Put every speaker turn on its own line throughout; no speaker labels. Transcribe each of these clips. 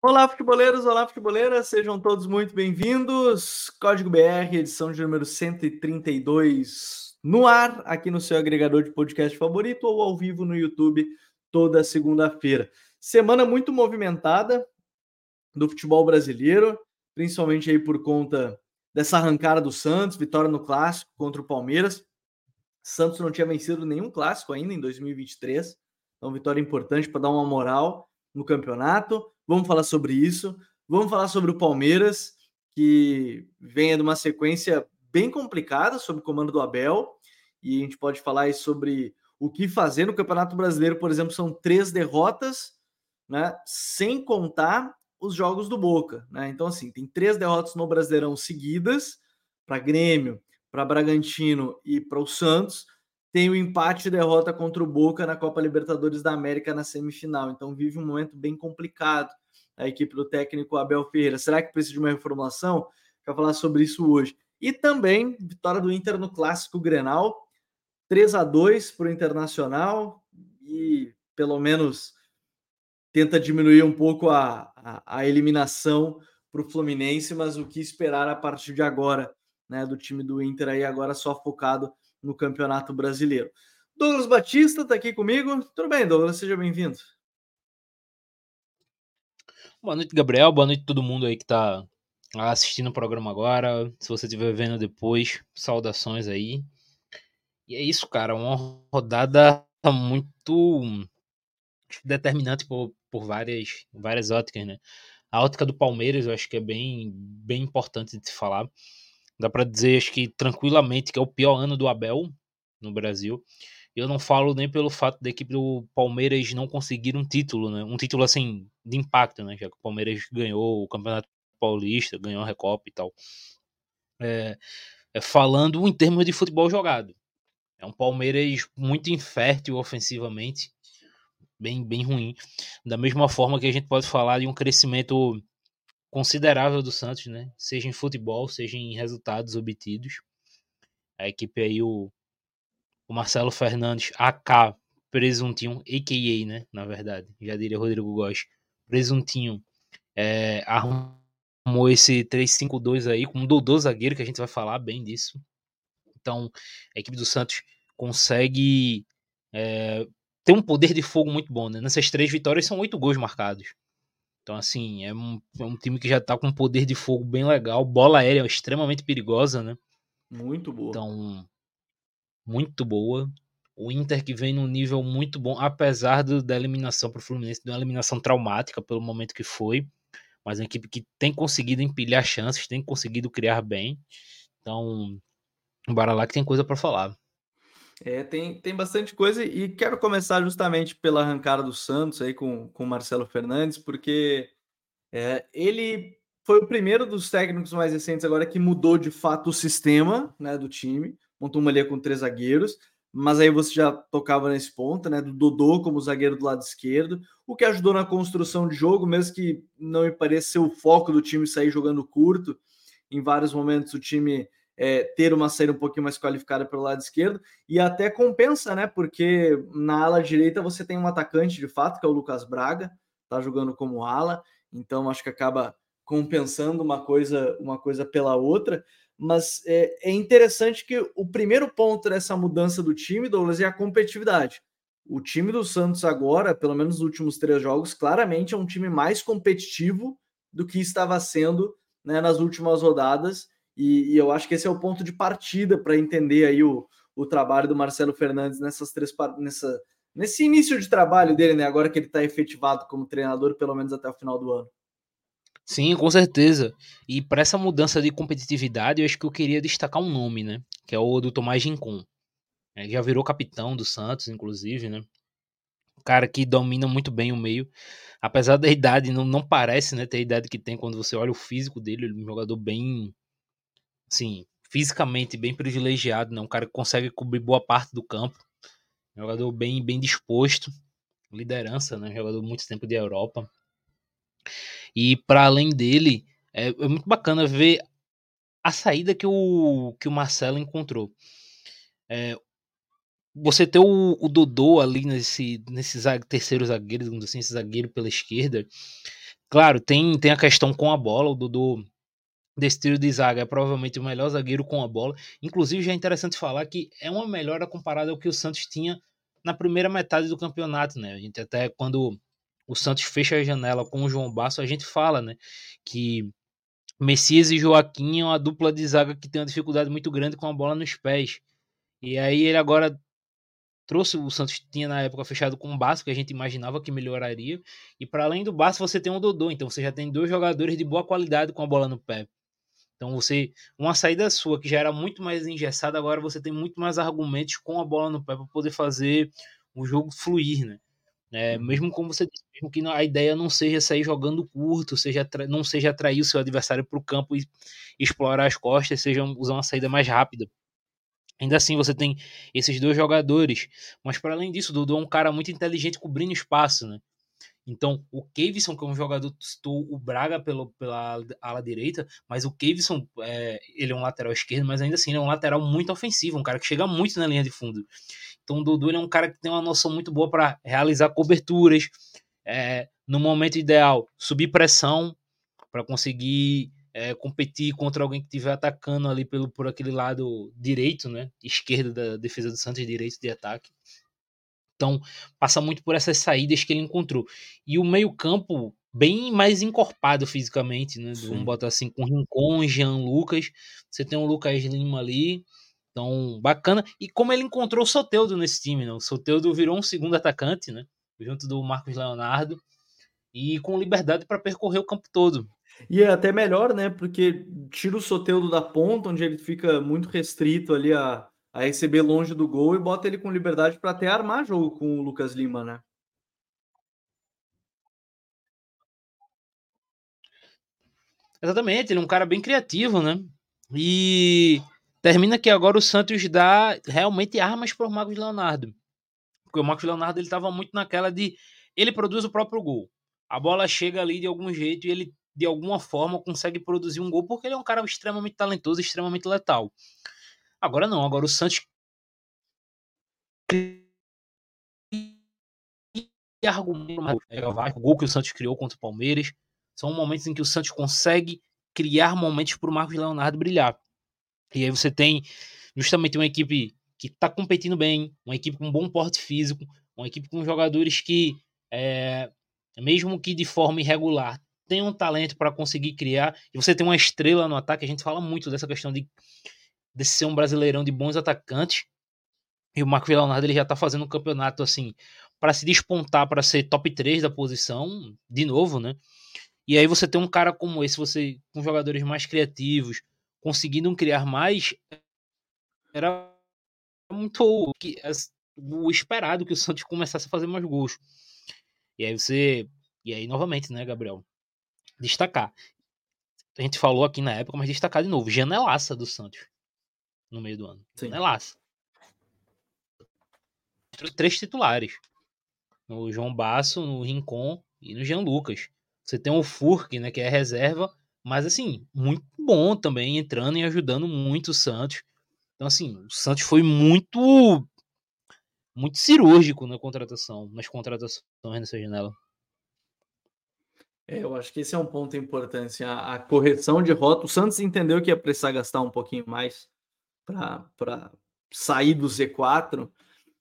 Olá, futeboleiros, olá, futeboleiras, sejam todos muito bem-vindos. Código BR, edição de número 132, no ar, aqui no seu agregador de podcast favorito ou ao vivo no YouTube toda segunda-feira. Semana muito movimentada do futebol brasileiro, principalmente aí por conta dessa arrancada do Santos, vitória no clássico contra o Palmeiras. Santos não tinha vencido nenhum clássico ainda em 2023, então vitória importante para dar uma moral no campeonato. Vamos falar sobre isso. Vamos falar sobre o Palmeiras, que vem de uma sequência bem complicada sob o comando do Abel. E a gente pode falar sobre o que fazer no Campeonato Brasileiro, por exemplo, são três derrotas, né? Sem contar os jogos do Boca, né? Então, assim, tem três derrotas no Brasileirão seguidas para Grêmio, para Bragantino e para o Santos tem o empate e derrota contra o Boca na Copa Libertadores da América na semifinal. Então vive um momento bem complicado a equipe do técnico Abel Ferreira. Será que precisa de uma reformulação? Para falar sobre isso hoje. E também vitória do Inter no clássico Grenal, 3 a 2 para o Internacional e pelo menos tenta diminuir um pouco a, a, a eliminação para o Fluminense, mas o que esperar a partir de agora, né, do time do Inter aí agora só focado no Campeonato Brasileiro. Douglas Batista está aqui comigo. Tudo bem, Douglas? Seja bem-vindo.
Boa noite, Gabriel. Boa noite a todo mundo aí que está assistindo o programa agora. Se você estiver vendo depois, saudações aí. E é isso, cara. Uma rodada muito determinante por, por várias, várias óticas, né? A ótica do Palmeiras eu acho que é bem, bem importante de se falar. Dá para dizer, acho que tranquilamente, que é o pior ano do Abel no Brasil. Eu não falo nem pelo fato da equipe do Palmeiras não conseguir um título, né? Um título assim de impacto, né? Já que o Palmeiras ganhou o Campeonato Paulista, ganhou a Recopa e tal. É, é falando em termos de futebol jogado. É um Palmeiras muito infértil ofensivamente, bem, bem ruim. Da mesma forma que a gente pode falar de um crescimento considerável do Santos, né? Seja em futebol, seja em resultados obtidos. A equipe aí, o, o Marcelo Fernandes, AK Presuntinho, a.k.a., né? Na verdade, já diria Rodrigo Góes. Presuntinho é, arrumou esse 3-5-2 aí com um Dodô zagueiro, que a gente vai falar bem disso. Então, a equipe do Santos consegue é, ter um poder de fogo muito bom, né? Nessas três vitórias são oito gols marcados. Então, assim, é um, é um time que já tá com um poder de fogo bem legal. Bola aérea extremamente perigosa, né?
Muito boa.
Então, muito boa. O Inter que vem num nível muito bom, apesar do, da eliminação para o Fluminense, de uma eliminação traumática pelo momento que foi. Mas é uma equipe que tem conseguido empilhar chances, tem conseguido criar bem. Então, bora lá que tem coisa para falar.
É, tem, tem bastante coisa e quero começar justamente pela arrancada do Santos aí com o Marcelo Fernandes, porque é, ele foi o primeiro dos técnicos mais recentes agora que mudou de fato o sistema né, do time, montou uma linha com três zagueiros, mas aí você já tocava nesse ponto, né, do Dodô como zagueiro do lado esquerdo, o que ajudou na construção de jogo, mesmo que não me pareça ser o foco do time sair jogando curto, em vários momentos o time é, ter uma saída um pouquinho mais qualificada pelo lado esquerdo e até compensa, né? Porque na ala direita você tem um atacante de fato, que é o Lucas Braga, tá jogando como ala, então acho que acaba compensando uma coisa, uma coisa pela outra. Mas é, é interessante que o primeiro ponto dessa mudança do time, Douglas, é a competitividade. O time do Santos agora, pelo menos nos últimos três jogos, claramente é um time mais competitivo do que estava sendo né, nas últimas rodadas e, e, eu acho que esse é o ponto de partida para entender aí o, o trabalho do Marcelo Fernandes nessas três nessa, nesse início de trabalho dele, né? Agora que ele está efetivado como treinador, pelo menos até o final do ano.
Sim, com certeza. E para essa mudança de competitividade, eu acho que eu queria destacar um nome, né? Que é o do Tomás Rincon. Ele já virou capitão do Santos, inclusive, né? Cara que domina muito bem o meio. Apesar da idade, não, não parece né, ter a idade que tem quando você olha o físico dele. Ele é um jogador bem assim, fisicamente bem privilegiado, né? Um cara que consegue cobrir boa parte do campo. Jogador bem, bem disposto. Liderança, né? Jogador muito tempo de Europa. E para além dele, é, é, muito bacana ver a saída que o, que o Marcelo encontrou. É, você ter o, o, Dodô ali nesse, nesse zague, terceiro zagueiro, assim, esse zagueiro pela esquerda, claro, tem, tem a questão com a bola, o Dudu desse trio de zaga é provavelmente o melhor zagueiro com a bola. Inclusive, já é interessante falar que é uma melhora comparada ao que o Santos tinha na primeira metade do campeonato, né? A gente até quando o Santos fecha a janela com o João Basso, a gente fala, né, que Messias e Joaquim é uma dupla de zaga que tem uma dificuldade muito grande com a bola nos pés. E aí ele agora trouxe o Santos tinha na época fechado com o Basso, que a gente imaginava que melhoraria, e para além do Basso você tem o Dodô, então você já tem dois jogadores de boa qualidade com a bola no pé. Então você, uma saída sua que já era muito mais engessada, agora você tem muito mais argumentos com a bola no pé para poder fazer o jogo fluir, né? É, uhum. mesmo como você disse, mesmo que a ideia não seja sair jogando curto, seja não seja atrair o seu adversário para o campo e explorar as costas, seja usar uma saída mais rápida. Ainda assim, você tem esses dois jogadores, mas para além disso, o Dudu é um cara muito inteligente cobrindo espaço, né? Então, o Kevson, que é um jogador, citou o Braga pelo, pela ala direita, mas o Kevson, é, ele é um lateral esquerdo, mas ainda assim ele é um lateral muito ofensivo, um cara que chega muito na linha de fundo. Então, o Dudu é um cara que tem uma noção muito boa para realizar coberturas, é, no momento ideal, subir pressão para conseguir é, competir contra alguém que estiver atacando ali pelo, por aquele lado direito, né? Esquerdo da defesa do Santos, direito de ataque. Então, passa muito por essas saídas que ele encontrou. E o meio-campo bem mais encorpado fisicamente, né? Sim. Vamos botar assim, com Rincon, Jean Lucas. Você tem o Lucas Lima ali. Então, bacana. E como ele encontrou o Soteudo nesse time, né? O Soteudo virou um segundo atacante, né? Junto do Marcos Leonardo. E com liberdade para percorrer o campo todo.
E é até melhor, né? Porque tira o Soteudo da ponta, onde ele fica muito restrito ali a a receber longe do gol e bota ele com liberdade para até armar jogo com o Lucas Lima, né?
Exatamente, ele é um cara bem criativo, né? E termina que agora o Santos dá realmente armas para o Marcos Leonardo. Porque o Marcos Leonardo ele estava muito naquela de ele produz o próprio gol. A bola chega ali de algum jeito e ele de alguma forma consegue produzir um gol porque ele é um cara extremamente talentoso, extremamente letal. Agora não, agora o Santos argumento é, o gol que o Santos criou contra o Palmeiras são momentos em que o Santos consegue criar momentos para o Marcos Leonardo brilhar. E aí você tem justamente uma equipe que está competindo bem, uma equipe com bom porte físico, uma equipe com jogadores que, é, mesmo que de forma irregular, tem um talento para conseguir criar. E você tem uma estrela no ataque. A gente fala muito dessa questão de de ser um brasileirão de bons atacantes. E o Marco Leonardo ele já tá fazendo um campeonato assim para se despontar para ser top 3 da posição, de novo, né? E aí você tem um cara como esse, você com jogadores mais criativos, conseguindo criar mais, era muito o esperado que o Santos começasse a fazer mais gols. E aí você, e aí novamente, né, Gabriel, destacar. A gente falou aqui na época, mas destacar de novo, janelaça do Santos no meio do ano. Sim. É laça. Três titulares. No João Basso, no Rincon e no Jean Lucas. Você tem o Furk, né, que é reserva, mas assim, muito bom também, entrando e ajudando muito o Santos. Então, assim, o Santos foi muito muito cirúrgico na contratação, nas contratações nessa janela.
É, eu acho que esse é um ponto importante. A, a, correção de rota. O Santos entendeu que ia precisar gastar um pouquinho mais para sair do Z4.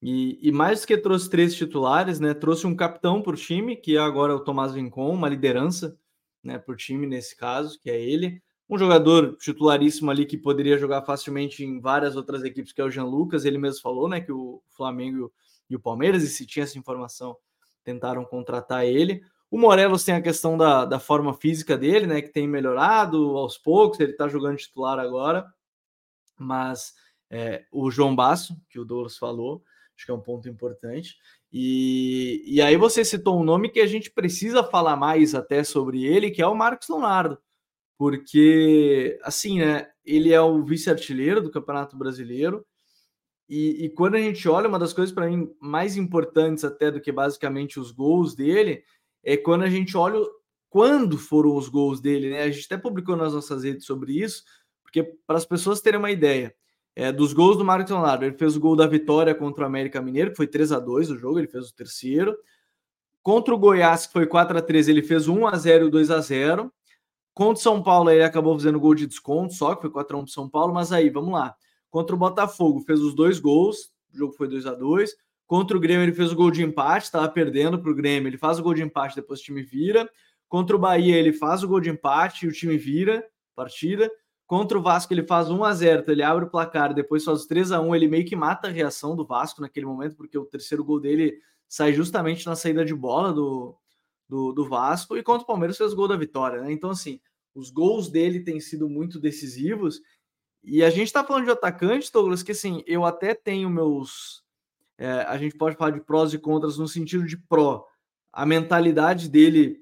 E, e, mais que trouxe três titulares, né? Trouxe um capitão para o time, que é agora o Tomás Vincon, uma liderança né, para o time nesse caso, que é ele. Um jogador titularíssimo ali que poderia jogar facilmente em várias outras equipes, que é o Jean Lucas. Ele mesmo falou né, que o Flamengo e o Palmeiras, e se tinha essa informação, tentaram contratar ele. O Morelos tem a questão da, da forma física dele, né? Que tem melhorado aos poucos, ele está jogando titular agora mas é, o João Basso, que o Douglas falou, acho que é um ponto importante. E, e aí você citou um nome que a gente precisa falar mais até sobre ele, que é o Marcos Leonardo, porque assim, né? Ele é o vice-artilheiro do Campeonato Brasileiro. E, e, quando a gente olha, uma das coisas para mim mais importantes até do que basicamente os gols dele, é quando a gente olha quando foram os gols dele, né? A gente até publicou nas nossas redes sobre isso, porque para as pessoas terem uma ideia, é, dos gols do Marcos Leonardo, ele fez o gol da vitória contra o América Mineiro, que foi 3 a 2 o jogo, ele fez o terceiro. Contra o Goiás, que foi 4 a 3 ele fez 1 a 0 e 2 a 0 Contra o São Paulo, ele acabou fazendo gol de desconto, só que foi 4 a 1 para São Paulo, mas aí, vamos lá. Contra o Botafogo, fez os dois gols, o jogo foi 2 a 2 Contra o Grêmio, ele fez o gol de empate, estava perdendo para o Grêmio, ele faz o gol de empate, depois o time vira. Contra o Bahia, ele faz o gol de empate e o time vira partida. Contra o Vasco, ele faz 1 a 0 então ele abre o placar, depois faz 3 a 1 ele meio que mata a reação do Vasco naquele momento, porque o terceiro gol dele sai justamente na saída de bola do, do, do Vasco, e contra o Palmeiras fez o gol da vitória, né? Então, assim, os gols dele têm sido muito decisivos, e a gente tá falando de atacante, Douglas, que assim, eu até tenho meus. É, a gente pode falar de prós e contras no sentido de pró. A mentalidade dele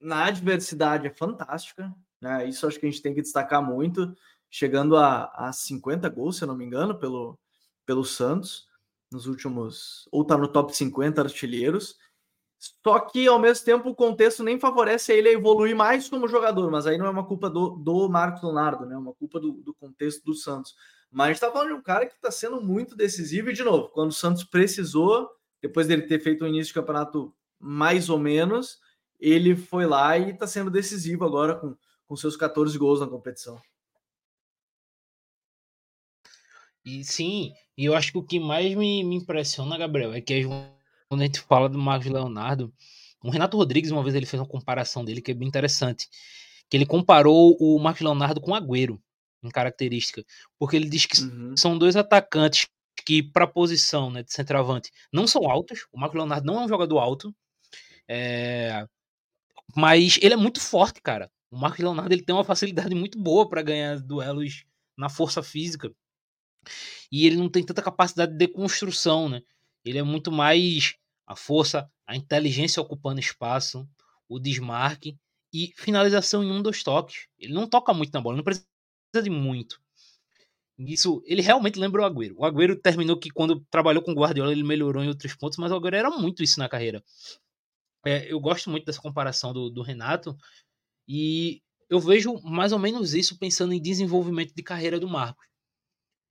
na adversidade é fantástica, né? Isso acho que a gente tem que destacar muito, chegando a, a 50 gols, se eu não me engano, pelo, pelo Santos, nos últimos. Ou tá no top 50 artilheiros. Só que, ao mesmo tempo, o contexto nem favorece ele a evoluir mais como jogador, mas aí não é uma culpa do, do Marcos Leonardo, né? É uma culpa do, do contexto do Santos. Mas a gente tá falando de um cara que está sendo muito decisivo, e de novo, quando o Santos precisou, depois dele ter feito o início de campeonato mais ou menos, ele foi lá e está sendo decisivo agora com, com seus 14 gols na competição.
E sim, e eu acho que o que mais me, me impressiona, Gabriel, é que quando a gente fala do Marcos Leonardo, o Renato Rodrigues, uma vez ele fez uma comparação dele que é bem interessante. Que ele comparou o Marcos Leonardo com o Agüero, em característica. Porque ele diz que uhum. são dois atacantes que, para posição né, de centroavante, não são altos. O Marcos Leonardo não é um jogador alto. É... Mas ele é muito forte, cara. O Marcos Leonardo ele tem uma facilidade muito boa para ganhar duelos na força física. E ele não tem tanta capacidade de construção, né? Ele é muito mais a força, a inteligência ocupando espaço, o desmarque e finalização em um dos toques. Ele não toca muito na bola, não precisa de muito. Isso, ele realmente lembra o Agüero. O Agüero terminou que quando trabalhou com o Guardiola ele melhorou em outros pontos, mas o Agüero era muito isso na carreira. É, eu gosto muito dessa comparação do, do Renato e eu vejo mais ou menos isso pensando em desenvolvimento de carreira do Marcos.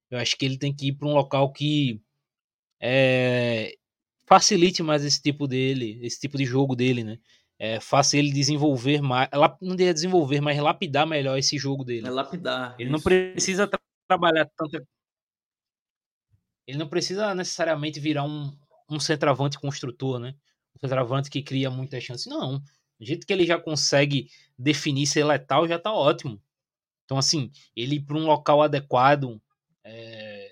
Eu acho que ele tem que ir para um local que é, facilite mais esse tipo dele, esse tipo de jogo dele, né? É, faça ele desenvolver mais, não diria desenvolver, mas lapidar melhor esse jogo dele.
É lapidar.
Ele isso. não precisa tra trabalhar tanto. Ele não precisa necessariamente virar um, um centroavante construtor, né? Um centroavante que cria muitas chances. Não. Do jeito que ele já consegue definir ser letal, já tá ótimo. Então, assim, ele ir para um local adequado. É...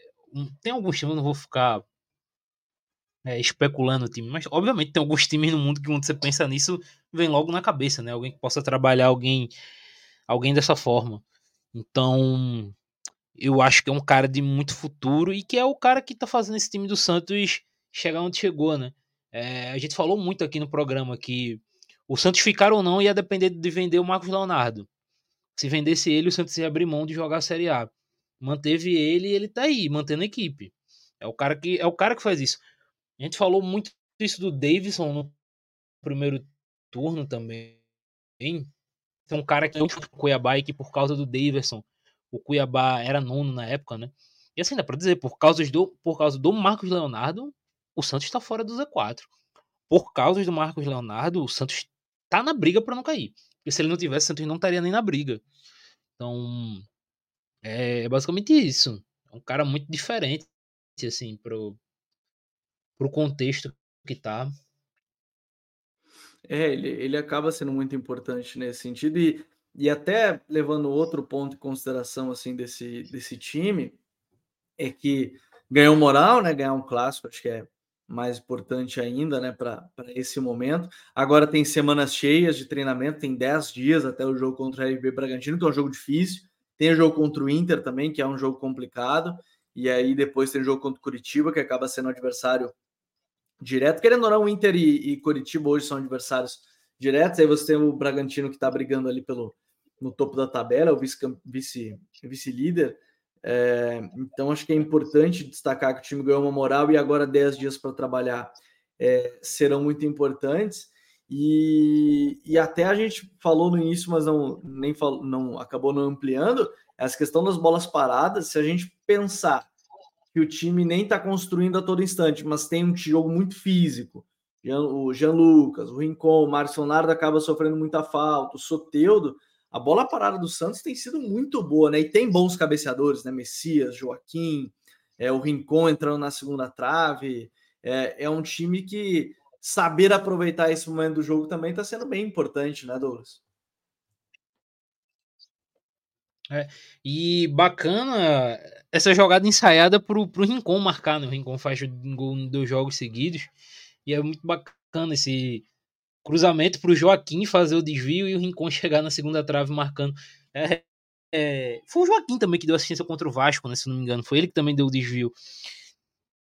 Tem alguns times, eu não vou ficar é, especulando o time. Mas, obviamente, tem alguns times no mundo que quando você pensa nisso, vem logo na cabeça, né? Alguém que possa trabalhar alguém, alguém dessa forma. Então, eu acho que é um cara de muito futuro e que é o cara que tá fazendo esse time do Santos chegar onde chegou, né? É, a gente falou muito aqui no programa que o Santos ficar ou não ia depender de vender o Marcos Leonardo. Se vendesse ele, o Santos ia abrir mão de jogar a Série A. Manteve ele e ele tá aí, mantendo a equipe. É o cara que é o cara que faz isso. A gente falou muito isso do Davidson no primeiro turno também. Tem um cara que é o Cuiabá e que por causa do Davidson, o Cuiabá era nono na época, né? E assim, dá pra dizer, por causa do, por causa do Marcos Leonardo, o Santos está fora do Z4. Por causa do Marcos Leonardo, o Santos tá na briga para não cair. Porque se ele não tivesse, o Santos não estaria nem na briga. Então, é basicamente isso. É um cara muito diferente, assim, pro, pro contexto que tá.
É, ele, ele acaba sendo muito importante nesse sentido e, e até levando outro ponto em consideração assim desse, desse time é que ganhou moral, né? Ganhar um clássico, acho que é mais importante ainda, né, para esse momento. Agora tem semanas cheias de treinamento, tem 10 dias até o jogo contra o RB Bragantino, que é um jogo difícil. Tem o jogo contra o Inter também, que é um jogo complicado. E aí depois tem o jogo contra o Curitiba, que acaba sendo adversário direto. Querendo ou não, o Inter e, e Curitiba hoje são adversários diretos. Aí você tem o Bragantino que está brigando ali pelo no topo da tabela, o vice-líder. Vice, vice líder é, então, acho que é importante destacar que o time ganhou uma moral e agora 10 dias para trabalhar é, serão muito importantes. E, e até a gente falou no início, mas não, nem não acabou não ampliando, essa questão das bolas paradas. Se a gente pensar que o time nem está construindo a todo instante, mas tem um jogo muito físico, o Jean Lucas, o Rincon, o Márcio Leonardo acaba sofrendo muita falta, o Soteudo, a bola parada do Santos tem sido muito boa, né? E tem bons cabeceadores, né? Messias, Joaquim, é, o Rincon entrando na segunda trave. É, é um time que saber aproveitar esse momento do jogo também está sendo bem importante, né, Douglas?
É, e bacana essa jogada ensaiada para o Rincon marcar, né? O Rincon faz gol em dois jogos seguidos. E é muito bacana esse cruzamento para o Joaquim fazer o desvio e o Rincon chegar na segunda trave marcando. É, é, foi o Joaquim também que deu assistência contra o Vasco, né, se não me engano. Foi ele que também deu o desvio.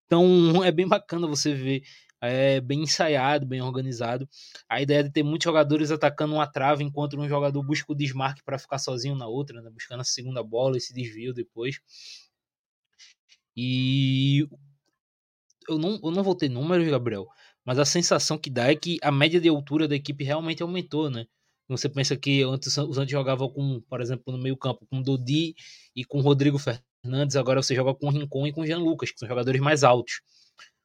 Então é bem bacana você ver. É bem ensaiado, bem organizado. A ideia de ter muitos jogadores atacando uma trave enquanto um jogador busca o desmarque para ficar sozinho na outra, né, buscando a segunda bola, esse desvio depois. E eu não, eu não vou ter números, Gabriel, mas a sensação que dá é que a média de altura da equipe realmente aumentou, né? Você pensa que antes os antes jogavam com, por exemplo, no meio-campo, com Dodi e com Rodrigo Fernandes, agora você joga com Rincon e com Jean Lucas, que são jogadores mais altos.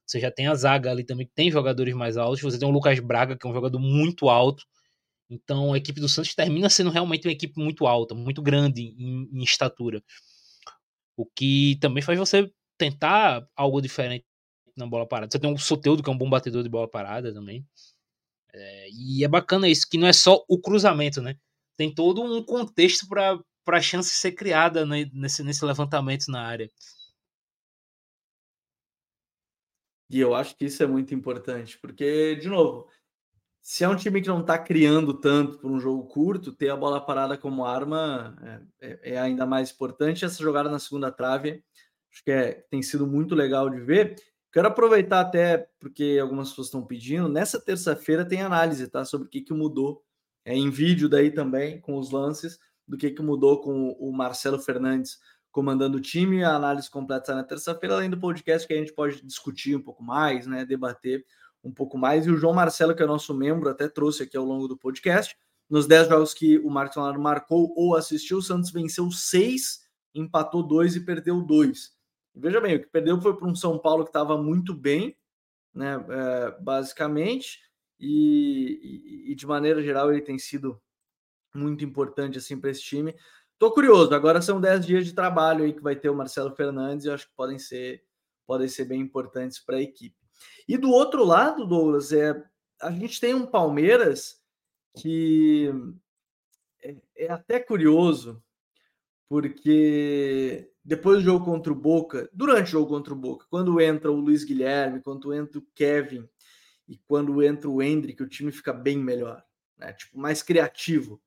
Você já tem a zaga ali também, que tem jogadores mais altos. Você tem o Lucas Braga, que é um jogador muito alto. Então a equipe do Santos termina sendo realmente uma equipe muito alta, muito grande em, em estatura. O que também faz você tentar algo diferente na bola parada. Você tem o Soteudo, que é um bom batedor de bola parada também. É, e é bacana isso, que não é só o cruzamento, né? Tem todo um contexto para a chance ser criada né, nesse, nesse levantamento na área.
E eu acho que isso é muito importante, porque, de novo, se é um time que não está criando tanto por um jogo curto, ter a bola parada como arma é, é, é ainda mais importante. Essa jogada na segunda trave, acho que é, tem sido muito legal de ver. Quero aproveitar até, porque algumas pessoas estão pedindo, nessa terça-feira tem análise, tá? Sobre o que, que mudou é, em vídeo daí também, com os lances, do que, que mudou com o Marcelo Fernandes comandando o time. A análise completa na terça-feira, além do podcast que a gente pode discutir um pouco mais, né? Debater um pouco mais. E o João Marcelo, que é nosso membro, até trouxe aqui ao longo do podcast. Nos 10 jogos que o Marcos Leonardo marcou ou assistiu, o Santos venceu 6, empatou 2 e perdeu 2. Veja bem, o que perdeu foi para um São Paulo que estava muito bem, né, é, basicamente, e, e, e, de maneira geral ele tem sido muito importante assim para esse time. Tô curioso, agora são 10 dias de trabalho aí que vai ter o Marcelo Fernandes e acho que podem ser podem ser bem importantes para a equipe. E do outro lado, Douglas, é a gente tem um Palmeiras que é, é até curioso, porque depois do jogo contra o Boca, durante o jogo contra o Boca, quando entra o Luiz Guilherme, quando entra o Kevin e quando entra o Hendrick, o time fica bem melhor, né? Tipo, mais criativo.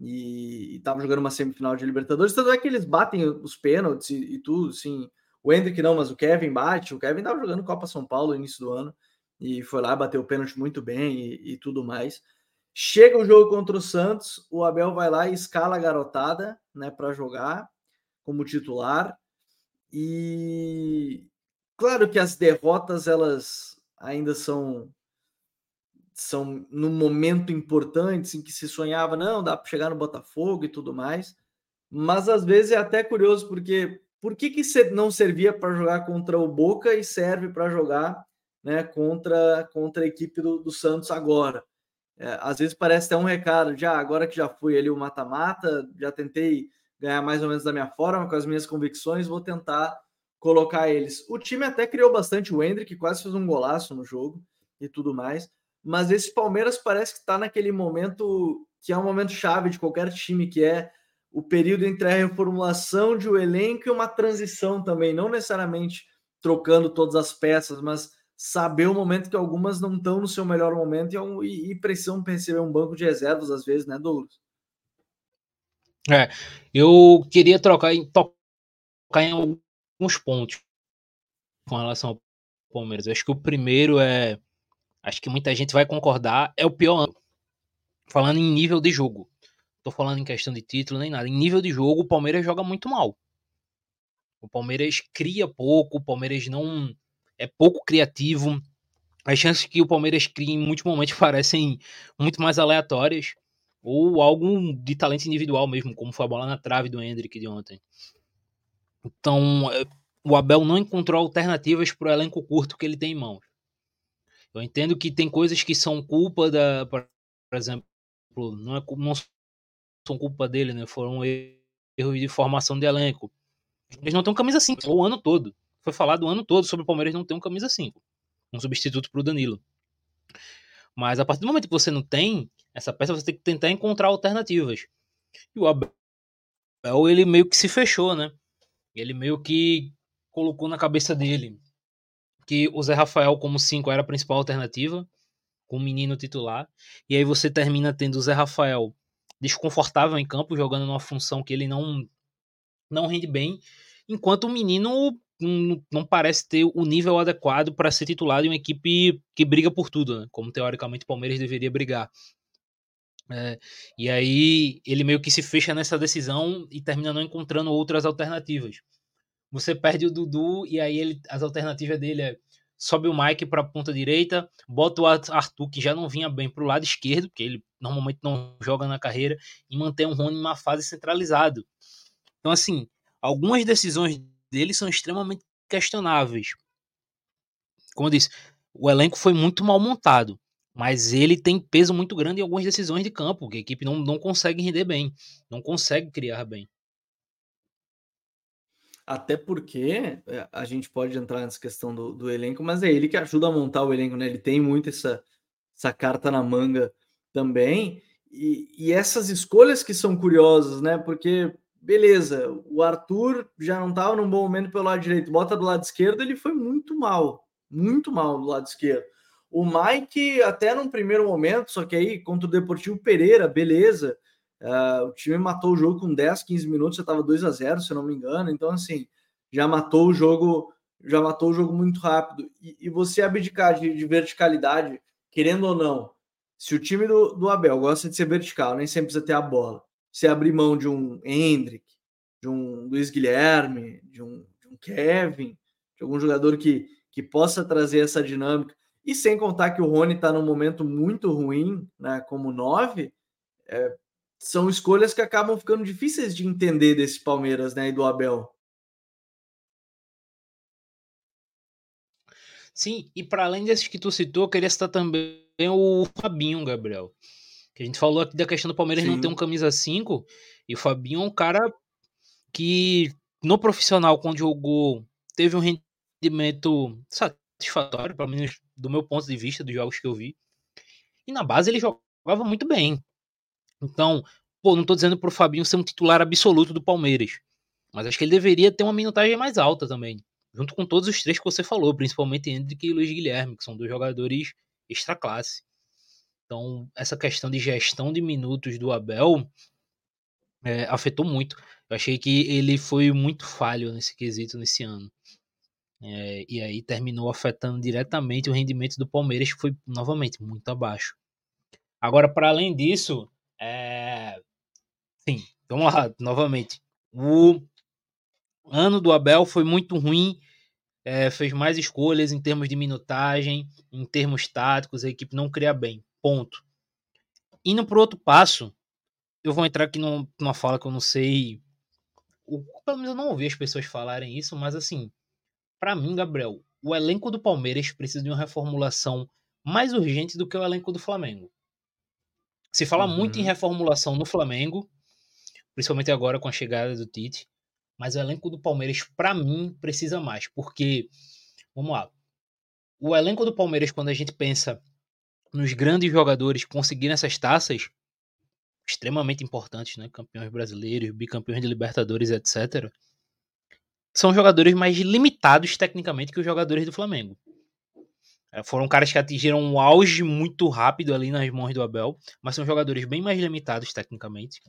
E, estava jogando uma semifinal de Libertadores, tanto é que eles batem os pênaltis e, e tudo, assim. O Hendrick não, mas o Kevin bate. O Kevin estava jogando Copa São Paulo no início do ano e foi lá, bateu o pênalti muito bem e, e tudo mais. Chega o jogo contra o Santos, o Abel vai lá e escala a garotada, né, para jogar como titular. E claro que as derrotas elas ainda são são no momento importante em que se sonhava, não, dá para chegar no Botafogo e tudo mais. Mas às vezes é até curioso porque por que, que não servia para jogar contra o Boca e serve para jogar né, contra, contra a equipe do, do Santos agora? É, às vezes parece até um recado, já agora que já fui ali o mata-mata, já tentei ganhar mais ou menos da minha forma, com as minhas convicções, vou tentar colocar eles. O time até criou bastante o Hendrick, quase fez um golaço no jogo e tudo mais, mas esse Palmeiras parece que está naquele momento que é um momento chave de qualquer time, que é o período entre a reformulação de um elenco e uma transição também, não necessariamente trocando todas as peças, mas saber o momento que algumas não estão no seu melhor momento e, e, e precisam receber um banco de reservas às vezes, né, Douglas?
É, eu queria trocar em, tocar em alguns pontos com relação ao Palmeiras. Eu acho que o primeiro é, acho que muita gente vai concordar, é o pior ano. Falando em nível de jogo. Tô falando em questão de título nem nada. Em nível de jogo, o Palmeiras joga muito mal. O Palmeiras cria pouco, o Palmeiras não é pouco criativo. As chances que o Palmeiras cria em muitos momentos parecem muito mais aleatórias ou algo de talento individual mesmo, como foi a bola na trave do Hendrick de ontem. Então, é, o Abel não encontrou alternativas para o elenco curto que ele tem em mãos. Eu entendo que tem coisas que são culpa da, por exemplo, não, é, não são culpa dele, né? Foram erros de formação de elenco. Eles não têm camisa 5 o ano todo. Foi falado o ano todo sobre o Palmeiras não ter um camisa 5. Um substituto para o Danilo. Mas a partir do momento que você não tem essa peça, você tem que tentar encontrar alternativas. E o Abel, ele meio que se fechou, né? Ele meio que colocou na cabeça dele que o Zé Rafael como 5 era a principal alternativa, com o menino titular. E aí você termina tendo o Zé Rafael desconfortável em campo, jogando numa função que ele não, não rende bem, enquanto o menino não, parece ter o nível adequado para ser titular de uma equipe que briga por tudo, né? como teoricamente o Palmeiras deveria brigar. É, e aí ele meio que se fecha nessa decisão e termina não encontrando outras alternativas. Você perde o Dudu e aí ele, as alternativas dele é sobe o Mike para a ponta direita, bota o Arthur, que já não vinha bem para o lado esquerdo, porque ele normalmente não joga na carreira, e mantém o Rony em uma fase centralizado. Então, assim, algumas decisões dele são extremamente questionáveis. Como eu disse, o elenco foi muito mal montado, mas ele tem peso muito grande em algumas decisões de campo, que a equipe não, não consegue render bem, não consegue criar bem.
Até porque é, a gente pode entrar nessa questão do, do, elenco, mas é ele que ajuda a montar o elenco, né? Ele tem muito essa, essa carta na manga também. E, e essas escolhas que são curiosas, né? Porque, beleza, o Arthur já não estava num bom momento pelo lado direito, bota do lado esquerdo, ele foi muito mal, muito mal do lado esquerdo. O Mike, até num primeiro momento, só que aí contra o Deportivo Pereira, beleza, Uh, o time matou o jogo com 10, 15 minutos, já estava 2 a 0 se eu não me engano. Então, assim, já matou o jogo, já matou o jogo muito rápido. E, e você abdicar de, de, verticalidade, querendo ou não, se o time do, do, Abel gosta de ser vertical, nem sempre precisa ter a bola. Você abrir mão de um Hendrick, de um Luiz Guilherme, de um, de um Kevin, de algum jogador que, que possa trazer essa dinâmica. E sem contar que o Rony está num momento muito ruim, né, como 9, é, são escolhas que acabam ficando difíceis de entender desse Palmeiras, né, e do Abel.
Sim, e para além desses que tu citou, eu queria citar também o Fabinho, Gabriel. Que a gente falou aqui da questão do Palmeiras Sim. não ter um camisa 5, e o Fabinho é um cara que no profissional, quando jogou, teve um rendimento satisfatório, pelo menos do meu ponto de vista, dos jogos que eu vi. E na base ele jogava muito bem. Então, pô, não tô dizendo pro Fabinho ser um titular absoluto do Palmeiras. Mas acho que ele deveria ter uma minutagem mais alta também. Junto com todos os três que você falou, principalmente Hendrick e Luiz Guilherme, que são dois jogadores extra classe. Então, essa questão de gestão de minutos do Abel é, afetou muito. Eu achei que ele foi muito falho nesse quesito nesse ano. É, e aí terminou afetando diretamente o rendimento do Palmeiras, que foi novamente muito abaixo. Agora, para além disso, é... Sim, vamos lá, novamente. O ano do Abel foi muito ruim, é, fez mais escolhas em termos de minutagem, em termos táticos, a equipe não cria bem. Ponto. Indo para outro passo, eu vou entrar aqui numa fala que eu não sei. O, pelo menos eu não ouvi as pessoas falarem isso, mas assim, para mim, Gabriel, o elenco do Palmeiras precisa de uma reformulação mais urgente do que o elenco do Flamengo. Se fala uhum. muito em uhum. reformulação no Flamengo, principalmente agora com a chegada do Tite, mas o elenco do Palmeiras, para mim, precisa mais, porque, vamos lá, o elenco do Palmeiras, quando a gente pensa nos grandes jogadores que conseguiram essas taças, extremamente importantes, né? Campeões brasileiros, bicampeões de Libertadores, etc. São jogadores mais limitados tecnicamente que os jogadores do Flamengo. É, foram caras que atingiram um auge muito rápido ali nas mãos do Abel, mas são jogadores bem mais limitados tecnicamente.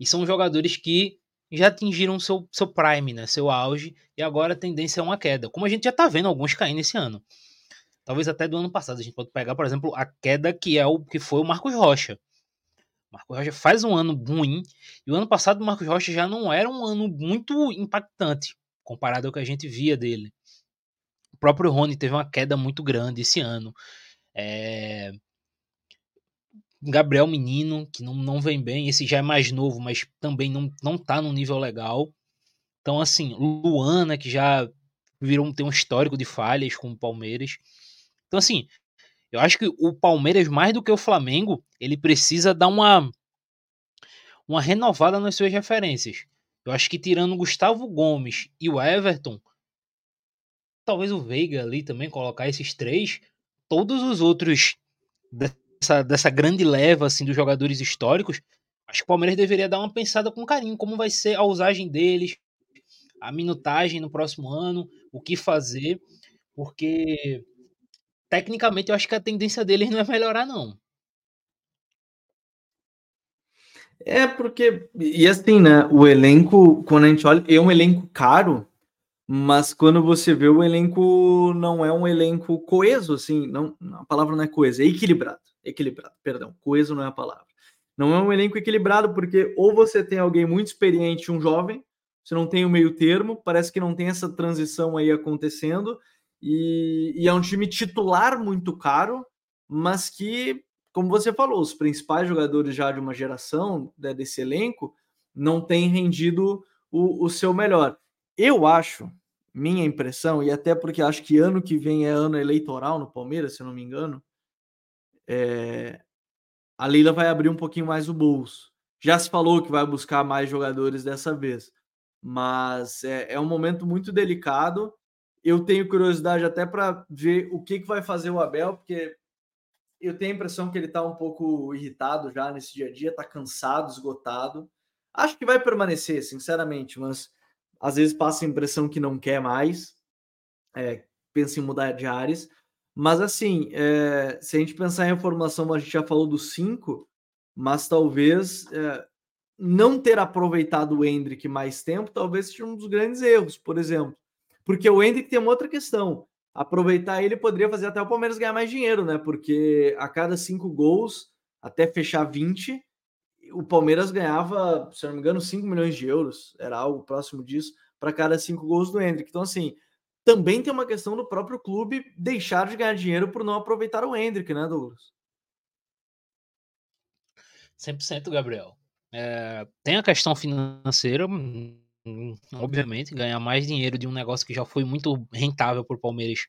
E são jogadores que já atingiram seu, seu prime, né, seu auge, e agora a tendência é uma queda. Como a gente já tá vendo alguns caindo esse ano. Talvez até do ano passado. A gente pode pegar, por exemplo, a queda que é o que foi o Marcos Rocha. O Marcos Rocha faz um ano ruim, e o ano passado o Marcos Rocha já não era um ano muito impactante comparado ao que a gente via dele. O próprio Rony teve uma queda muito grande esse ano. É... Gabriel Menino, que não, não vem bem, esse já é mais novo, mas também não, não tá num nível legal. Então, assim, Luana, que já virou tem um histórico de falhas com o Palmeiras. Então, assim, eu acho que o Palmeiras, mais do que o Flamengo, ele precisa dar uma, uma renovada nas suas referências. Eu acho que tirando Gustavo Gomes e o Everton, talvez o Veiga ali também, colocar esses três, todos os outros dessa, dessa grande leva assim dos jogadores históricos, acho que o Palmeiras deveria dar uma pensada com carinho, como vai ser a usagem deles, a minutagem no próximo ano, o que fazer, porque tecnicamente eu acho que a tendência deles não é melhorar, não.
É porque, e assim, né? O elenco, quando a gente olha, é um elenco caro, mas quando você vê o elenco, não é um elenco coeso, assim, não, a palavra não é coeso, é equilibrado, equilibrado, perdão, coeso não é a palavra. Não é um elenco equilibrado, porque ou você tem alguém muito experiente, um jovem, você não tem o meio termo, parece que não tem essa transição aí acontecendo, e, e é um time titular muito caro, mas que, como você falou, os principais jogadores já de uma geração né, desse elenco não têm rendido o, o seu melhor. Eu acho, minha impressão, e até porque acho que ano que vem é ano eleitoral no Palmeiras, se eu não me engano, é... a Leila vai abrir um pouquinho mais o bolso. Já se falou que vai buscar mais jogadores dessa vez, mas é, é um momento muito delicado eu tenho curiosidade até para ver o que, que vai fazer o Abel, porque eu tenho a impressão que ele está um pouco irritado já nesse dia a dia, está cansado, esgotado. Acho que vai permanecer, sinceramente, mas às vezes passa a impressão que não quer mais, é, pensa em mudar de áreas. Mas assim, é, se a gente pensar em formação, a gente já falou dos cinco, mas talvez é, não ter aproveitado o Hendrick mais tempo, talvez seja um dos grandes erros, por exemplo. Porque o Hendrick tem uma outra questão. Aproveitar ele poderia fazer até o Palmeiras ganhar mais dinheiro, né? Porque a cada cinco gols, até fechar 20, o Palmeiras ganhava, se não me engano, 5 milhões de euros. Era algo próximo disso para cada cinco gols do Hendrick. Então, assim, também tem uma questão do próprio clube deixar de ganhar dinheiro por não aproveitar o Hendrick, né, Douglas?
100%, Gabriel. É, tem a questão financeira, obviamente, ganhar mais dinheiro de um negócio que já foi muito rentável para o Palmeiras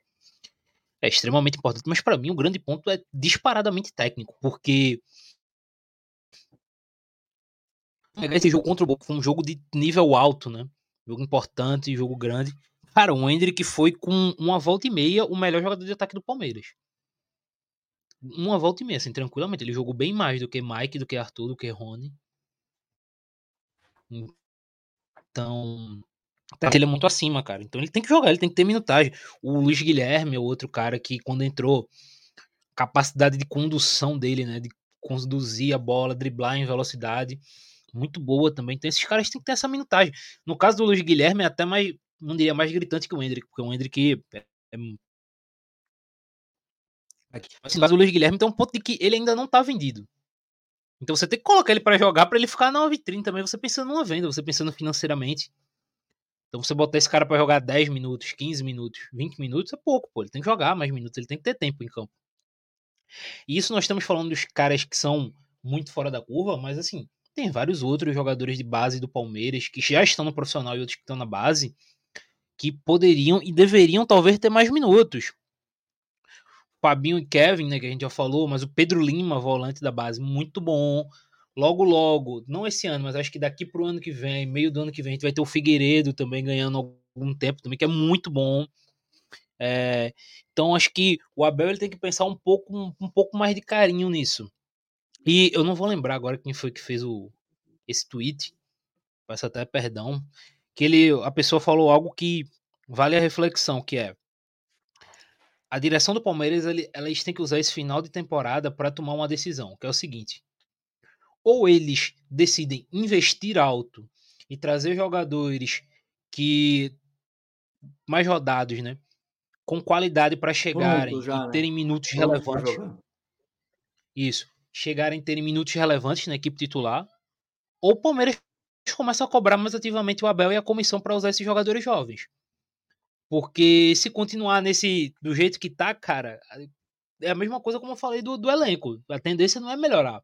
é extremamente importante. Mas para mim o grande ponto é disparadamente técnico, porque esse jogo contra o Boca foi um jogo de nível alto, né? Jogo importante, jogo grande. Cara, o Hendrick foi com uma volta e meia o melhor jogador de ataque do Palmeiras. Uma volta e meia, assim, tranquilamente. Ele jogou bem mais do que Mike, do que Arthur, do que Rony. Então, ele é muito acima, cara. Então ele tem que jogar, ele tem que ter minutagem. O Luiz Guilherme é outro cara que, quando entrou, capacidade de condução dele, né? De conduzir a bola, driblar em velocidade, muito boa também. Então esses caras têm que ter essa minutagem. No caso do Luiz Guilherme, é até mais, não diria mais gritante que o Hendrick, porque o Hendrick é, é... Mas no caso do Luiz Guilherme tem um ponto de que ele ainda não tá vendido. Então você tem que colocar ele para jogar para ele ficar na vitrine também. Você pensando numa venda, você pensando financeiramente. Então você botar esse cara para jogar 10 minutos, 15 minutos, 20 minutos é pouco, pô. Ele tem que jogar mais minutos, ele tem que ter tempo em campo. E isso nós estamos falando dos caras que são muito fora da curva, mas assim, tem vários outros jogadores de base do Palmeiras que já estão no profissional e outros que estão na base que poderiam e deveriam talvez ter mais minutos. Fabinho e Kevin, né, que a gente já falou, mas o Pedro Lima, volante da base, muito bom. Logo, logo, não esse ano, mas acho que daqui pro ano que vem, meio do ano que vem, a gente vai ter o Figueiredo também ganhando algum tempo também, que é muito bom. É, então acho que o Abel ele tem que pensar um pouco, um, um, pouco mais de carinho nisso. E eu não vou lembrar agora quem foi que fez o, esse tweet, peço até perdão, que ele, a pessoa falou algo que vale a reflexão, que é a direção do Palmeiras, ele, elas têm que usar esse final de temporada para tomar uma decisão, que é o seguinte: ou eles decidem investir alto e trazer jogadores que mais rodados, né, com qualidade para chegarem já, e né? terem minutos Pronto relevantes. Isso, chegarem a terem minutos relevantes na equipe titular, ou o Palmeiras começa a cobrar mais ativamente o Abel e a comissão para usar esses jogadores jovens. Porque se continuar nesse do jeito que tá, cara, é a mesma coisa como eu falei do, do elenco. A tendência não é melhorar.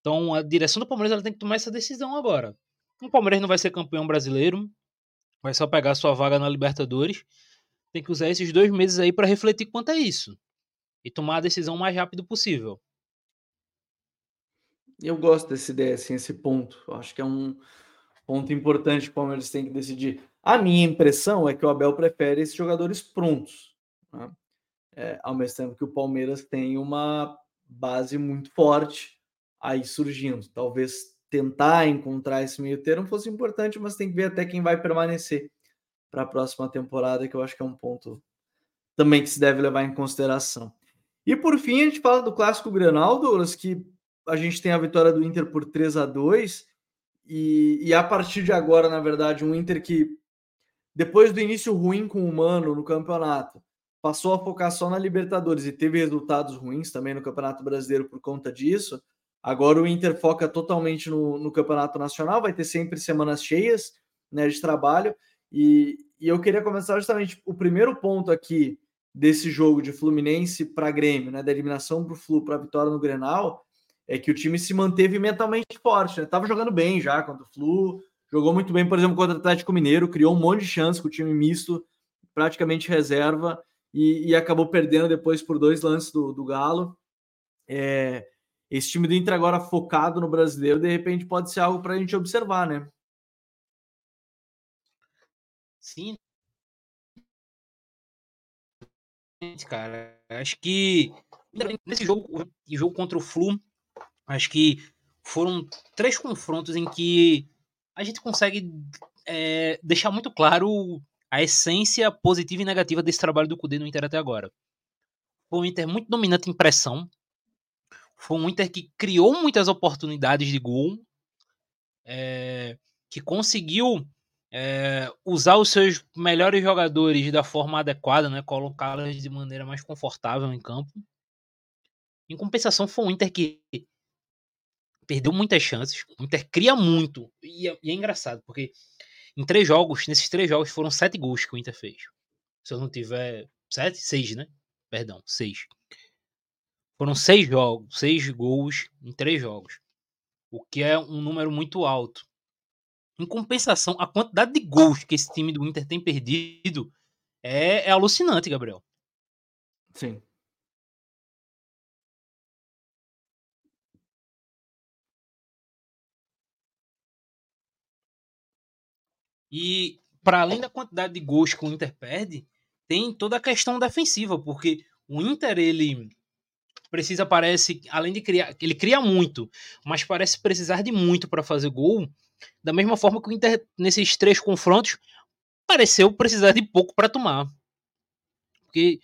Então a direção do Palmeiras ela tem que tomar essa decisão agora. O Palmeiras não vai ser campeão brasileiro, vai só pegar sua vaga na Libertadores. tem que usar esses dois meses aí para refletir quanto a isso e tomar a decisão o mais rápido possível.
Eu gosto dessa ideia, assim, esse ponto. Eu acho que é um ponto importante que o Palmeiras tem que decidir. A minha impressão é que o Abel prefere esses jogadores prontos, né? é, ao mesmo tempo que o Palmeiras tem uma base muito forte aí surgindo. Talvez tentar encontrar esse meio termo fosse importante, mas tem que ver até quem vai permanecer para a próxima temporada, que eu acho que é um ponto também que se deve levar em consideração. E por fim, a gente fala do clássico Grenal, Douglas, que a gente tem a vitória do Inter por 3 a 2 e, e a partir de agora, na verdade, um Inter que depois do início ruim com o Mano no campeonato, passou a focar só na Libertadores e teve resultados ruins também no Campeonato Brasileiro por conta disso. Agora o Inter foca totalmente no, no Campeonato Nacional, vai ter sempre semanas cheias né, de trabalho. E, e eu queria começar justamente o primeiro ponto aqui desse jogo de Fluminense para Grêmio, né, da eliminação para o Flu para a vitória no Grenal, é que o time se manteve mentalmente forte. Né? Tava jogando bem já contra o Flu, jogou muito bem, por exemplo, contra o Atlético Mineiro, criou um monte de chance com o time misto, praticamente reserva, e, e acabou perdendo depois por dois lances do, do Galo. É, esse time do Inter agora focado no brasileiro, de repente pode ser algo para a gente observar, né?
Sim. Cara, acho que nesse jogo, jogo contra o Flu, acho que foram três confrontos em que a gente consegue é, deixar muito claro a essência positiva e negativa desse trabalho do Cudê no Inter até agora. Foi um Inter muito dominante em pressão. Foi um Inter que criou muitas oportunidades de gol. É, que conseguiu é, usar os seus melhores jogadores da forma adequada, né, colocá-los de maneira mais confortável em campo. Em compensação, foi um Inter que perdeu muitas chances. O Inter cria muito. E é, e é engraçado, porque em três jogos, nesses três jogos, foram sete gols que o Inter fez. Se eu não tiver. Sete? Seis, né? Perdão, seis. Foram seis jogos, seis gols em três jogos. O que é um número muito alto. Em compensação, a quantidade de gols que esse time do Inter tem perdido é, é alucinante, Gabriel.
Sim.
E para além da quantidade de gols que o Inter perde, tem toda a questão defensiva, porque o Inter ele precisa parece além de criar, ele cria muito, mas parece precisar de muito para fazer gol, da mesma forma que o Inter nesses três confrontos pareceu precisar de pouco para tomar. Porque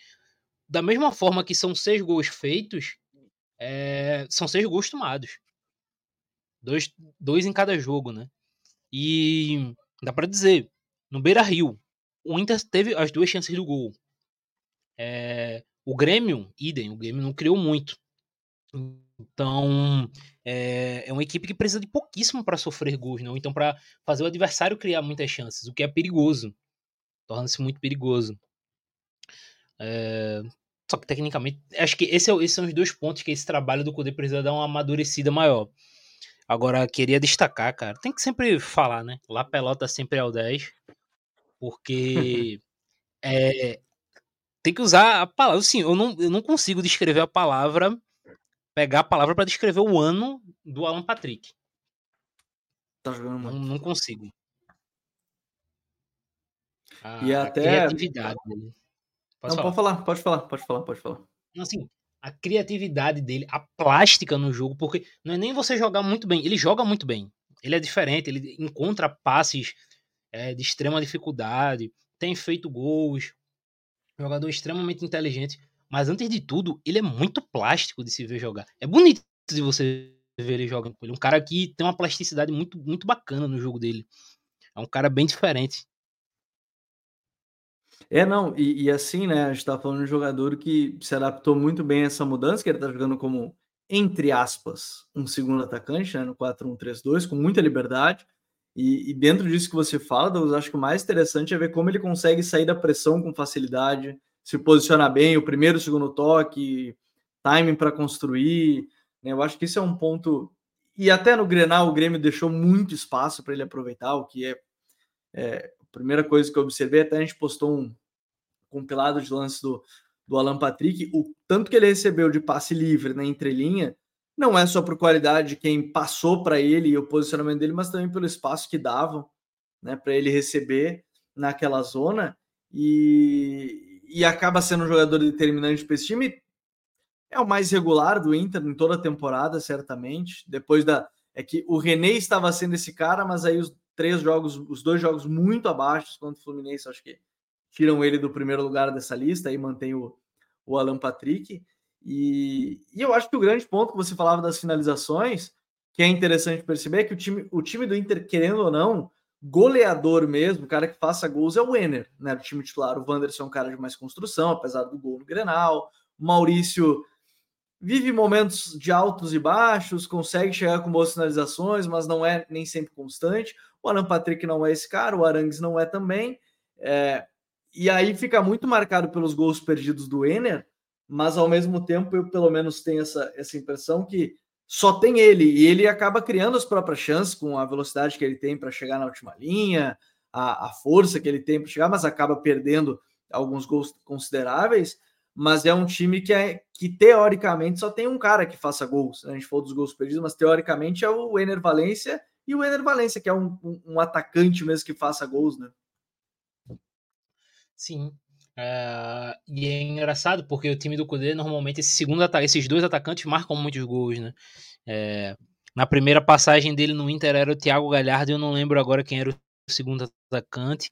da mesma forma que são seis gols feitos, é, são seis gols tomados. Dois, dois em cada jogo, né? E Dá para dizer. No Beira Rio, o Inter teve as duas chances do gol. É, o Grêmio, idem, o Grêmio não criou muito. Então, é, é uma equipe que precisa de pouquíssimo para sofrer gols, não? Então, para fazer o adversário criar muitas chances, o que é perigoso. Torna-se muito perigoso. É, só que, tecnicamente, acho que esse é, esses são os dois pontos que esse trabalho do Cudê precisa dar uma amadurecida maior. Agora, queria destacar, cara, tem que sempre falar, né? Lá Pelota sempre é o 10, porque é, tem que usar a palavra. Assim, eu não, eu não consigo descrever a palavra, pegar a palavra para descrever o ano do Alan Patrick.
Tá jogando
muito. Não, não consigo.
A, e até.
criatividade
dele. Pode não, falar. pode falar, pode falar, pode falar, pode falar.
Assim, a criatividade dele, a plástica no jogo, porque não é nem você jogar muito bem, ele joga muito bem. Ele é diferente, ele encontra passes é, de extrema dificuldade, tem feito gols, jogador extremamente inteligente, mas antes de tudo, ele é muito plástico de se ver jogar. É bonito de você ver ele jogando com ele. Um cara que tem uma plasticidade muito, muito bacana no jogo dele. É um cara bem diferente.
É, não, e, e assim, né, a gente tá falando de um jogador que se adaptou muito bem a essa mudança, que ele tá jogando como, entre aspas, um segundo atacante, né, no 4-1-3-2, com muita liberdade. E, e, dentro disso que você fala, Douglas, acho que o mais interessante é ver como ele consegue sair da pressão com facilidade, se posicionar bem, o primeiro, o segundo toque, timing para construir. Né? Eu acho que isso é um ponto. E até no Grenal, o Grêmio deixou muito espaço para ele aproveitar, o que é, é primeira coisa que eu observei, até a gente postou um, compilado de lances do, do Alan Patrick, o tanto que ele recebeu de passe livre na entrelinha, não é só por qualidade de quem passou para ele e o posicionamento dele, mas também pelo espaço que davam né, para ele receber naquela zona e, e acaba sendo um jogador determinante para esse time. É o mais regular do Inter em toda a temporada, certamente. Depois da. É que o René estava sendo esse cara, mas aí os três jogos, os dois jogos muito abaixo contra o Fluminense, acho que tiram ele do primeiro lugar dessa lista, aí mantém o, o Alan Patrick. E, e eu acho que o grande ponto que você falava das finalizações, que é interessante perceber, é que o time, o time do Inter, querendo ou não, goleador mesmo, o cara que faça gols é o Wenner, né? O time titular, o Wanderson é um cara de mais construção, apesar do gol no Grenal. O Maurício vive momentos de altos e baixos, consegue chegar com boas finalizações, mas não é nem sempre constante. O Alan Patrick não é esse cara, o Arangues não é também. É, e aí fica muito marcado pelos gols perdidos do Enner, mas ao mesmo tempo eu pelo menos tenho essa, essa impressão que só tem ele e ele acaba criando as próprias chances com a velocidade que ele tem para chegar na última linha, a, a força que ele tem para chegar, mas acaba perdendo alguns gols consideráveis. Mas é um time que, é, que teoricamente só tem um cara que faça gols. A gente falou dos gols perdidos, mas teoricamente é o Ener Valência e o Ener Valência, que é um, um, um atacante mesmo que faça gols, né?
Sim. Uh, e é engraçado porque o time do Cudê, normalmente, esse segundo esses dois atacantes marcam muitos gols, né? É, na primeira passagem dele no Inter era o Thiago Galhardo, e eu não lembro agora quem era o segundo atacante.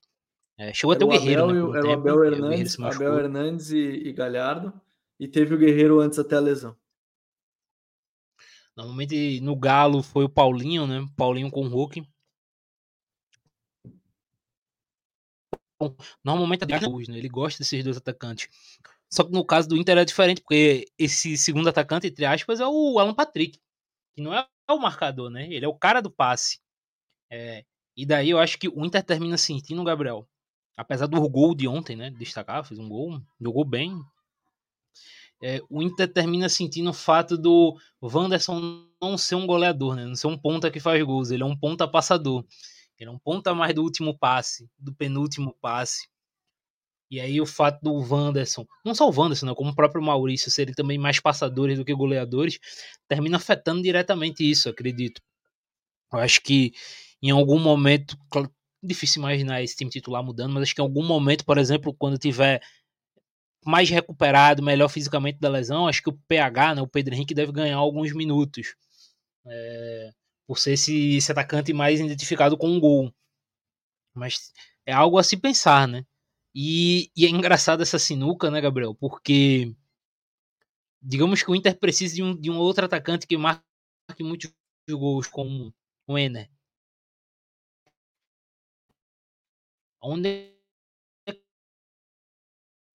É, chegou até o, o Guerreiro.
Abel,
né,
era o Abel Hernandes, o Abel Hernandes e, e, Galhardo. E teve o Guerreiro antes até a lesão.
Normalmente no Galo foi o Paulinho, né? Paulinho com o Hulk. normalmente é gols, né? Ele gosta desses dois atacantes. Só que no caso do Inter é diferente, porque esse segundo atacante, entre aspas, é o Alan Patrick, que não é o marcador, né? Ele é o cara do passe. É, e daí eu acho que o Inter termina sentindo, Gabriel, apesar do gol de ontem, né? Destacar, fez um gol, jogou bem. É, o Inter termina sentindo o fato do Wanderson não ser um goleador, né? Não ser um ponta que faz gols, ele é um ponta passador. Ele é um ponta mais do último passe, do penúltimo passe. E aí o fato do Wanderson, não só o Wanderson, né, como o próprio Maurício, serem também mais passadores do que goleadores, termina afetando diretamente isso, acredito. Eu acho que em algum momento, difícil imaginar esse time titular mudando, mas acho que em algum momento, por exemplo, quando tiver mais recuperado, melhor fisicamente da lesão, acho que o PH, né, o Pedro Henrique, deve ganhar alguns minutos. É, por ser esse, esse atacante mais identificado com um gol. Mas é algo a se pensar, né? E, e, é engraçado essa sinuca, né, Gabriel? Porque digamos que o Inter precisa de um, de um outro atacante que marque muitos gols, como o Ener. Onde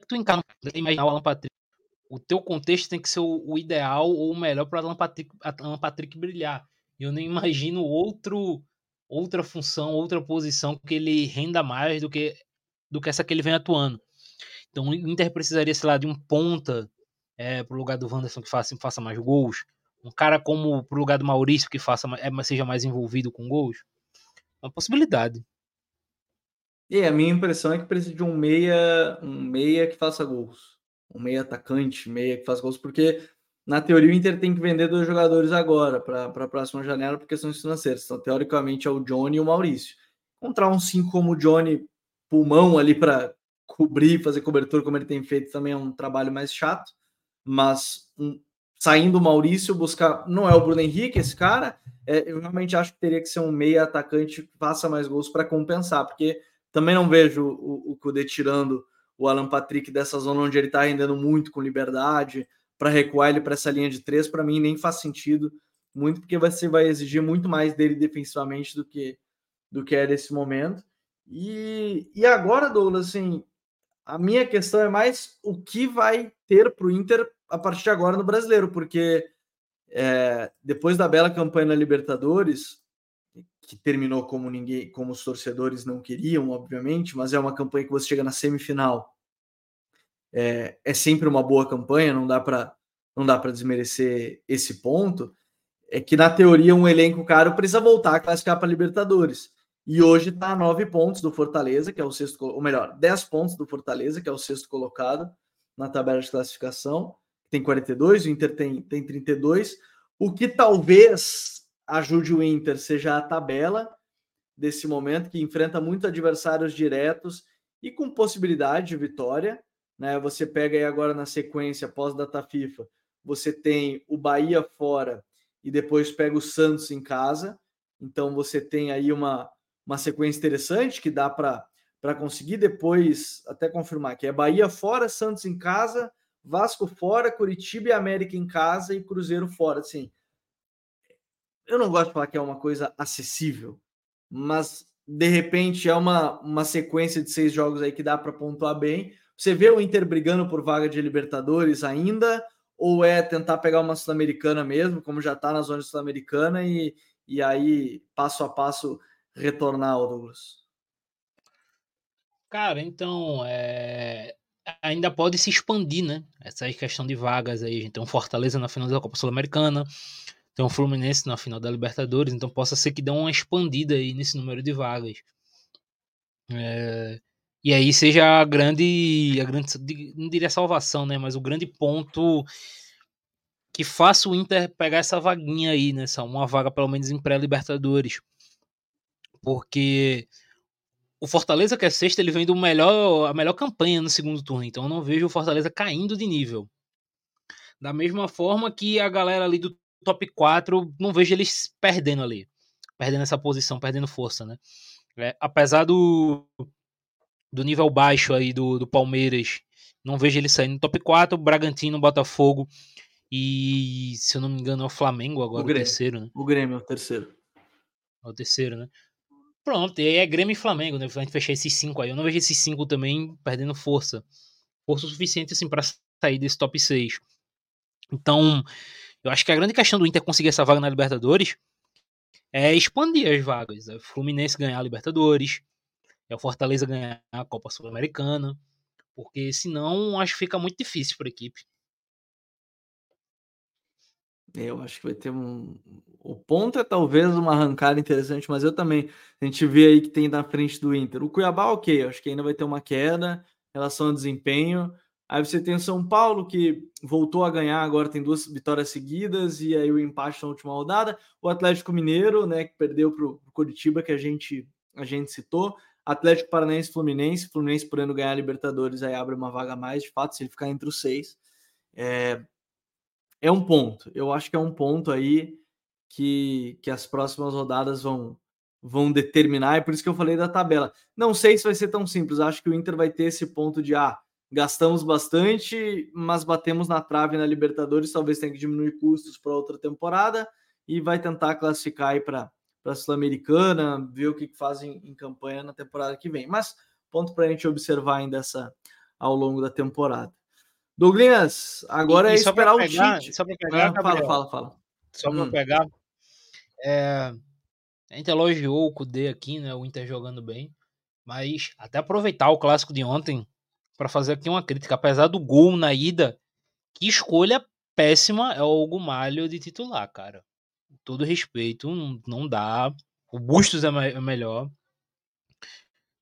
tu encara imaginar o Alan Patrick? O teu contexto tem que ser o, o ideal ou o melhor para o Alan Patrick, Alan Patrick brilhar. Eu nem imagino outro outra função, outra posição que ele renda mais do que do que essa que ele vem atuando. Então o Inter precisaria, sei lá, de um ponta é, pro lugar do Wanderson que faça, faça mais gols. Um cara como pro lugar do Maurício que faça, é, seja mais envolvido com gols. Uma possibilidade.
E a minha impressão é que precisa de um meia, um meia que faça gols. Um meia atacante, meia que faça gols, porque na teoria, o Inter tem que vender dois jogadores agora para a próxima janela por questões financeiras. Então, teoricamente, é o Johnny e o Maurício. Encontrar um 5 como o Johnny, pulmão ali para cobrir, fazer cobertura como ele tem feito, também é um trabalho mais chato. Mas um, saindo o Maurício, buscar. Não é o Bruno Henrique, esse cara. É, eu realmente acho que teria que ser um meia atacante que faça mais gols para compensar, porque também não vejo o, o Kudê tirando o Alan Patrick dessa zona onde ele está rendendo muito com liberdade para recuar ele para essa linha de três, para mim nem faz sentido muito, porque você vai exigir muito mais dele defensivamente do que do que é nesse momento. E, e agora, Douglas, assim, a minha questão é mais o que vai ter para o Inter a partir de agora no brasileiro, porque é, depois da bela campanha na Libertadores, que terminou como ninguém, como os torcedores não queriam, obviamente, mas é uma campanha que você chega na semifinal é, é sempre uma boa campanha, não dá para não dá para desmerecer esse ponto. É que na teoria um elenco caro precisa voltar a classificar para Libertadores. E hoje está a nove pontos do Fortaleza, que é o sexto, ou melhor, 10 pontos do Fortaleza, que é o sexto colocado na tabela de classificação. Tem 42, o Inter tem, tem 32. O que talvez ajude o Inter seja a tabela desse momento, que enfrenta muitos adversários diretos e com possibilidade de vitória. Né? Você pega aí agora na sequência, após data FIFA, você tem o Bahia fora e depois pega o Santos em casa. Então você tem aí uma, uma sequência interessante que dá para conseguir depois até confirmar que é Bahia fora, Santos em casa, Vasco fora, Curitiba e América em casa e Cruzeiro fora. Assim, eu não gosto de falar que é uma coisa acessível, mas de repente é uma, uma sequência de seis jogos aí que dá para pontuar bem. Você vê o Inter brigando por vaga de Libertadores ainda, ou é tentar pegar uma Sul-Americana mesmo, como já está na zona Sul-Americana, e, e aí passo a passo retornar ao Douglas?
Cara, então é... ainda pode se expandir, né? Essa questão de vagas aí. A gente tem um Fortaleza na final da Copa Sul-Americana, tem um Fluminense na final da Libertadores, então possa ser que dê uma expandida aí nesse número de vagas. É, e aí seja a grande, a grande, não diria salvação, né, mas o grande ponto que faça o Inter pegar essa vaguinha aí, né, uma vaga pelo menos em pré-Libertadores. Porque o Fortaleza que é sexto, ele vem do melhor, a melhor campanha no segundo turno, então eu não vejo o Fortaleza caindo de nível. Da mesma forma que a galera ali do top 4, não vejo eles perdendo ali. Perdendo essa posição, perdendo força, né? É, apesar do, do nível baixo aí do, do Palmeiras, não vejo ele saindo no top 4, Bragantino, Botafogo e, se eu não me engano, é o Flamengo agora, o,
o
terceiro, né?
O Grêmio, o terceiro.
É o terceiro, né? Pronto, e aí é Grêmio e Flamengo, né? A gente fechar esses cinco aí. Eu não vejo esses cinco também perdendo força. Força o suficiente, assim, para sair desse top 6. Então, eu acho que a grande questão do Inter conseguir essa vaga na Libertadores é expandir as vagas. É o Fluminense ganhar a Libertadores, é o Fortaleza ganhar a Copa Sul-Americana, porque senão acho que fica muito difícil para a equipe.
Eu acho que vai ter um. O ponto é talvez uma arrancada interessante, mas eu também. A gente vê aí que tem na frente do Inter. O Cuiabá, ok, acho que ainda vai ter uma queda em relação ao desempenho. Aí você tem o São Paulo, que voltou a ganhar, agora tem duas vitórias seguidas, e aí o empate na última rodada. O Atlético Mineiro, né, que perdeu para o Curitiba, que a gente, a gente citou. Atlético Paranaense Fluminense. Fluminense podendo ganhar a Libertadores, aí abre uma vaga a mais, de fato, se ele ficar entre os seis. É, é um ponto. Eu acho que é um ponto aí que, que as próximas rodadas vão, vão determinar. É por isso que eu falei da tabela. Não sei se vai ser tão simples. Acho que o Inter vai ter esse ponto de ah, gastamos bastante, mas batemos na trave na Libertadores, talvez tenha que diminuir custos para outra temporada e vai tentar classificar aí para a Sul-Americana, ver o que fazem em campanha na temporada que vem. Mas ponto para a gente observar ainda essa, ao longo da temporada. Douglas, agora e, é e esperar
pegar,
o Tite.
Só para pegar,
ah, fala, fala, fala.
Só para hum. pegar, é, a gente elogiou o Kudê aqui, né? O Inter jogando bem, mas até aproveitar o clássico de ontem, para fazer aqui uma crítica. Apesar do gol na ida, que escolha péssima é o Gumalho de titular, cara. Todo respeito, não dá. O Bustos é, é melhor.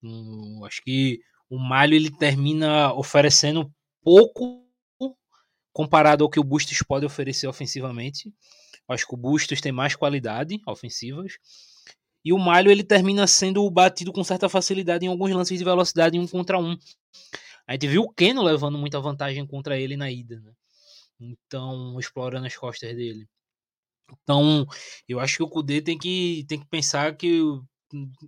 Hum, acho que o Malho ele termina oferecendo pouco comparado ao que o Bustos pode oferecer ofensivamente. Acho que o Bustos tem mais qualidade ofensivas. E o Malho ele termina sendo batido com certa facilidade em alguns lances de velocidade em um contra um. A gente viu o Keno levando muita vantagem contra ele na ida, né? Então, explorando as costas dele. Então, eu acho que o Kudê tem que, tem que pensar que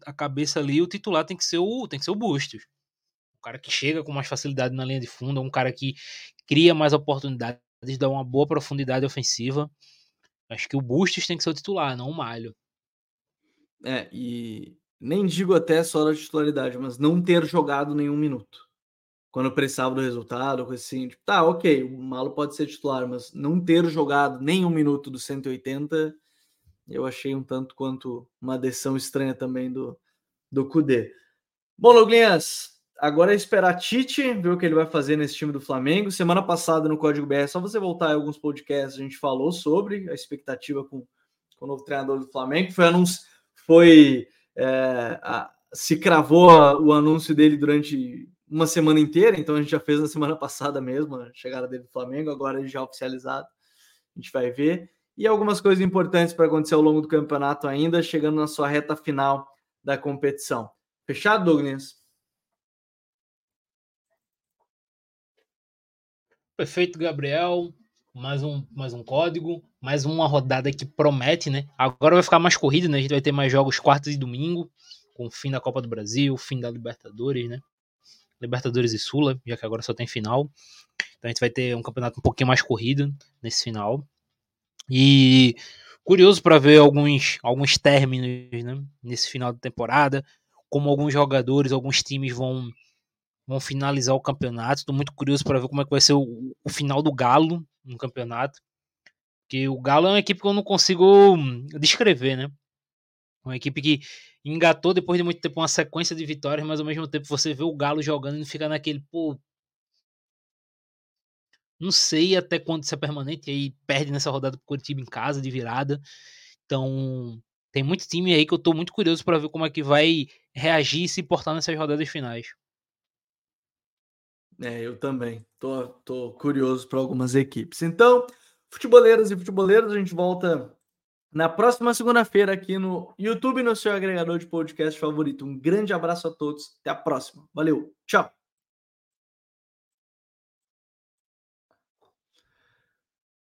a cabeça ali, o titular tem que ser o, tem que ser o Bustos. O cara que chega com mais facilidade na linha de fundo, um cara que cria mais oportunidades, dá uma boa profundidade ofensiva. Acho que o Bustos tem que ser o titular, não o Malho.
É, e nem digo até só da titularidade, mas não ter jogado nenhum minuto quando precisava do resultado, coisa assim. Tipo, tá, ok, o Malo pode ser titular, mas não ter jogado nem um minuto do 180, eu achei um tanto quanto uma decisão estranha também do, do Cudê. Bom, Loglinhas, agora é esperar Tite, ver o que ele vai fazer nesse time do Flamengo. Semana passada no Código BR, só você voltar em alguns podcasts, a gente falou sobre a expectativa com, com o novo treinador do Flamengo. Foi, anúncio, foi é, a, se cravou o anúncio dele durante uma semana inteira, então a gente já fez na semana passada mesmo, a chegada dele do Flamengo, agora ele já oficializado, a gente vai ver. E algumas coisas importantes para acontecer ao longo do campeonato ainda, chegando na sua reta final da competição. Fechado, Douglas?
Perfeito, Gabriel. Mais um, mais um código, mais uma rodada que promete, né? Agora vai ficar mais corrida, né? A gente vai ter mais jogos quartas e domingo, com o fim da Copa do Brasil, fim da Libertadores, né? Libertadores e Sula, já que agora só tem final. Então a gente vai ter um campeonato um pouquinho mais corrido nesse final. E curioso para ver alguns, alguns términos né, nesse final da temporada, como alguns jogadores, alguns times vão vão finalizar o campeonato. Estou muito curioso para ver como é que vai ser o, o, final do Galo no campeonato. Porque o Galo é uma equipe que eu não consigo descrever, né? Uma equipe que engatou depois de muito tempo uma sequência de vitórias, mas ao mesmo tempo você vê o Galo jogando e fica naquele, pô. Não sei até quando isso é permanente, e aí perde nessa rodada pro Curitiba em casa de virada. Então, tem muito time aí que eu tô muito curioso para ver como é que vai reagir e se portar nessas rodadas finais.
É, eu também. Tô, tô curioso para algumas equipes. Então, futeboleiras e futeboleiros, a gente volta na próxima segunda-feira aqui no YouTube, no seu agregador de podcast favorito. Um grande abraço a todos. Até a próxima. Valeu. Tchau.